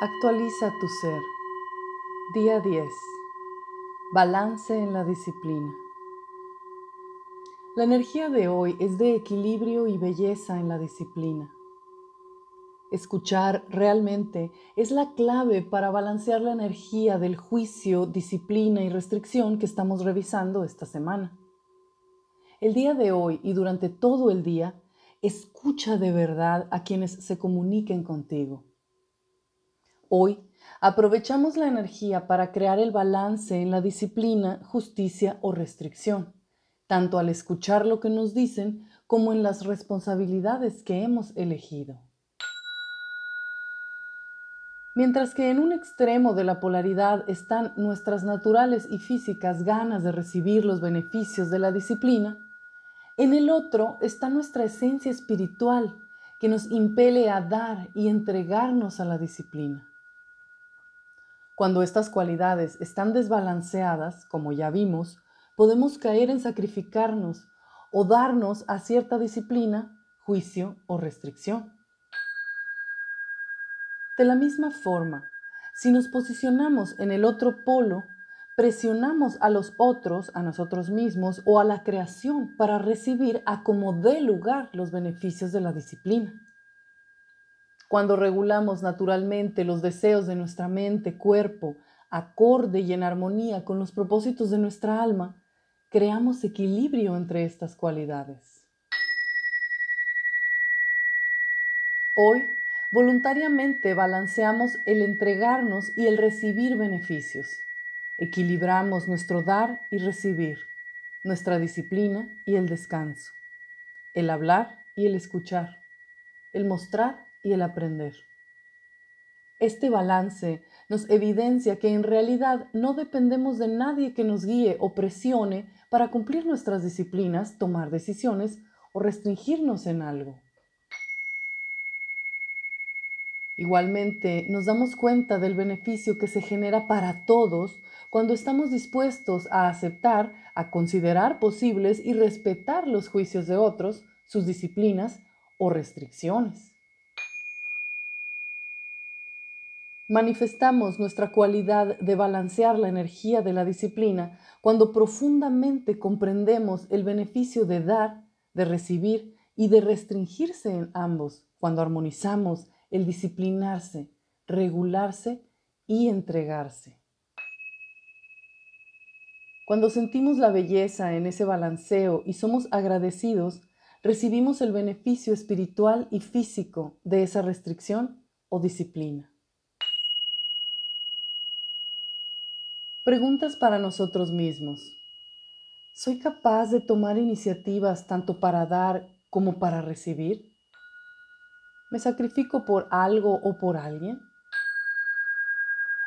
Actualiza tu ser. Día 10. Balance en la disciplina. La energía de hoy es de equilibrio y belleza en la disciplina. Escuchar realmente es la clave para balancear la energía del juicio, disciplina y restricción que estamos revisando esta semana. El día de hoy y durante todo el día, escucha de verdad a quienes se comuniquen contigo Hoy aprovechamos la energía para crear el balance en la disciplina, justicia o restricción, tanto al escuchar lo que nos dicen como en las responsabilidades que hemos elegido. Mientras que en un extremo de la polaridad están nuestras naturales y físicas ganas de recibir los beneficios de la disciplina, en el otro está nuestra esencia espiritual que nos impele a dar y entregarnos a la disciplina. Cuando estas cualidades están desbalanceadas, como ya vimos, podemos caer en sacrificarnos o darnos a cierta disciplina, juicio o restricción. De la misma forma, si nos posicionamos en el otro polo, presionamos a los otros, a nosotros mismos o a la creación para recibir a como dé lugar los beneficios de la disciplina. Cuando regulamos naturalmente los deseos de nuestra mente, cuerpo, acorde y en armonía con los propósitos de nuestra alma, creamos equilibrio entre estas cualidades. Hoy, voluntariamente balanceamos el entregarnos y el recibir beneficios. Equilibramos nuestro dar y recibir, nuestra disciplina y el descanso, el hablar y el escuchar, el mostrar y el aprender. Este balance nos evidencia que en realidad no dependemos de nadie que nos guíe o presione para cumplir nuestras disciplinas, tomar decisiones o restringirnos en algo. Igualmente, nos damos cuenta del beneficio que se genera para todos cuando estamos dispuestos a aceptar, a considerar posibles y respetar los juicios de otros, sus disciplinas o restricciones. Manifestamos nuestra cualidad de balancear la energía de la disciplina cuando profundamente comprendemos el beneficio de dar, de recibir y de restringirse en ambos, cuando armonizamos el disciplinarse, regularse y entregarse. Cuando sentimos la belleza en ese balanceo y somos agradecidos, recibimos el beneficio espiritual y físico de esa restricción o disciplina. Preguntas para nosotros mismos. ¿Soy capaz de tomar iniciativas tanto para dar como para recibir? ¿Me sacrifico por algo o por alguien?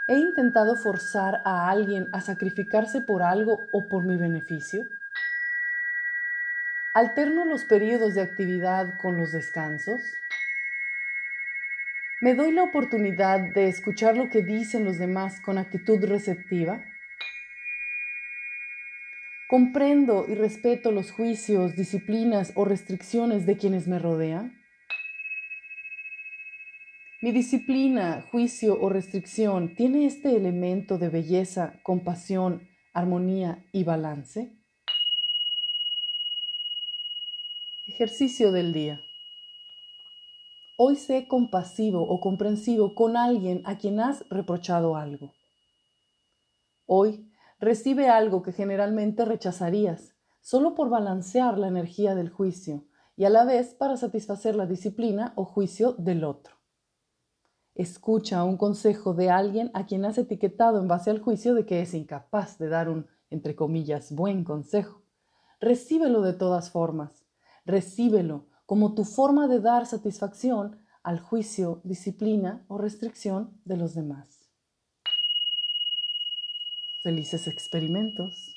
¿He intentado forzar a alguien a sacrificarse por algo o por mi beneficio? ¿Alterno los periodos de actividad con los descansos? ¿Me doy la oportunidad de escuchar lo que dicen los demás con actitud receptiva? ¿Comprendo y respeto los juicios, disciplinas o restricciones de quienes me rodean? ¿Mi disciplina, juicio o restricción tiene este elemento de belleza, compasión, armonía y balance? Ejercicio del día. Hoy sé compasivo o comprensivo con alguien a quien has reprochado algo. Hoy recibe algo que generalmente rechazarías, solo por balancear la energía del juicio y a la vez para satisfacer la disciplina o juicio del otro. Escucha un consejo de alguien a quien has etiquetado en base al juicio de que es incapaz de dar un, entre comillas, buen consejo. Recíbelo de todas formas. Recíbelo como tu forma de dar satisfacción al juicio, disciplina o restricción de los demás. Felices experimentos.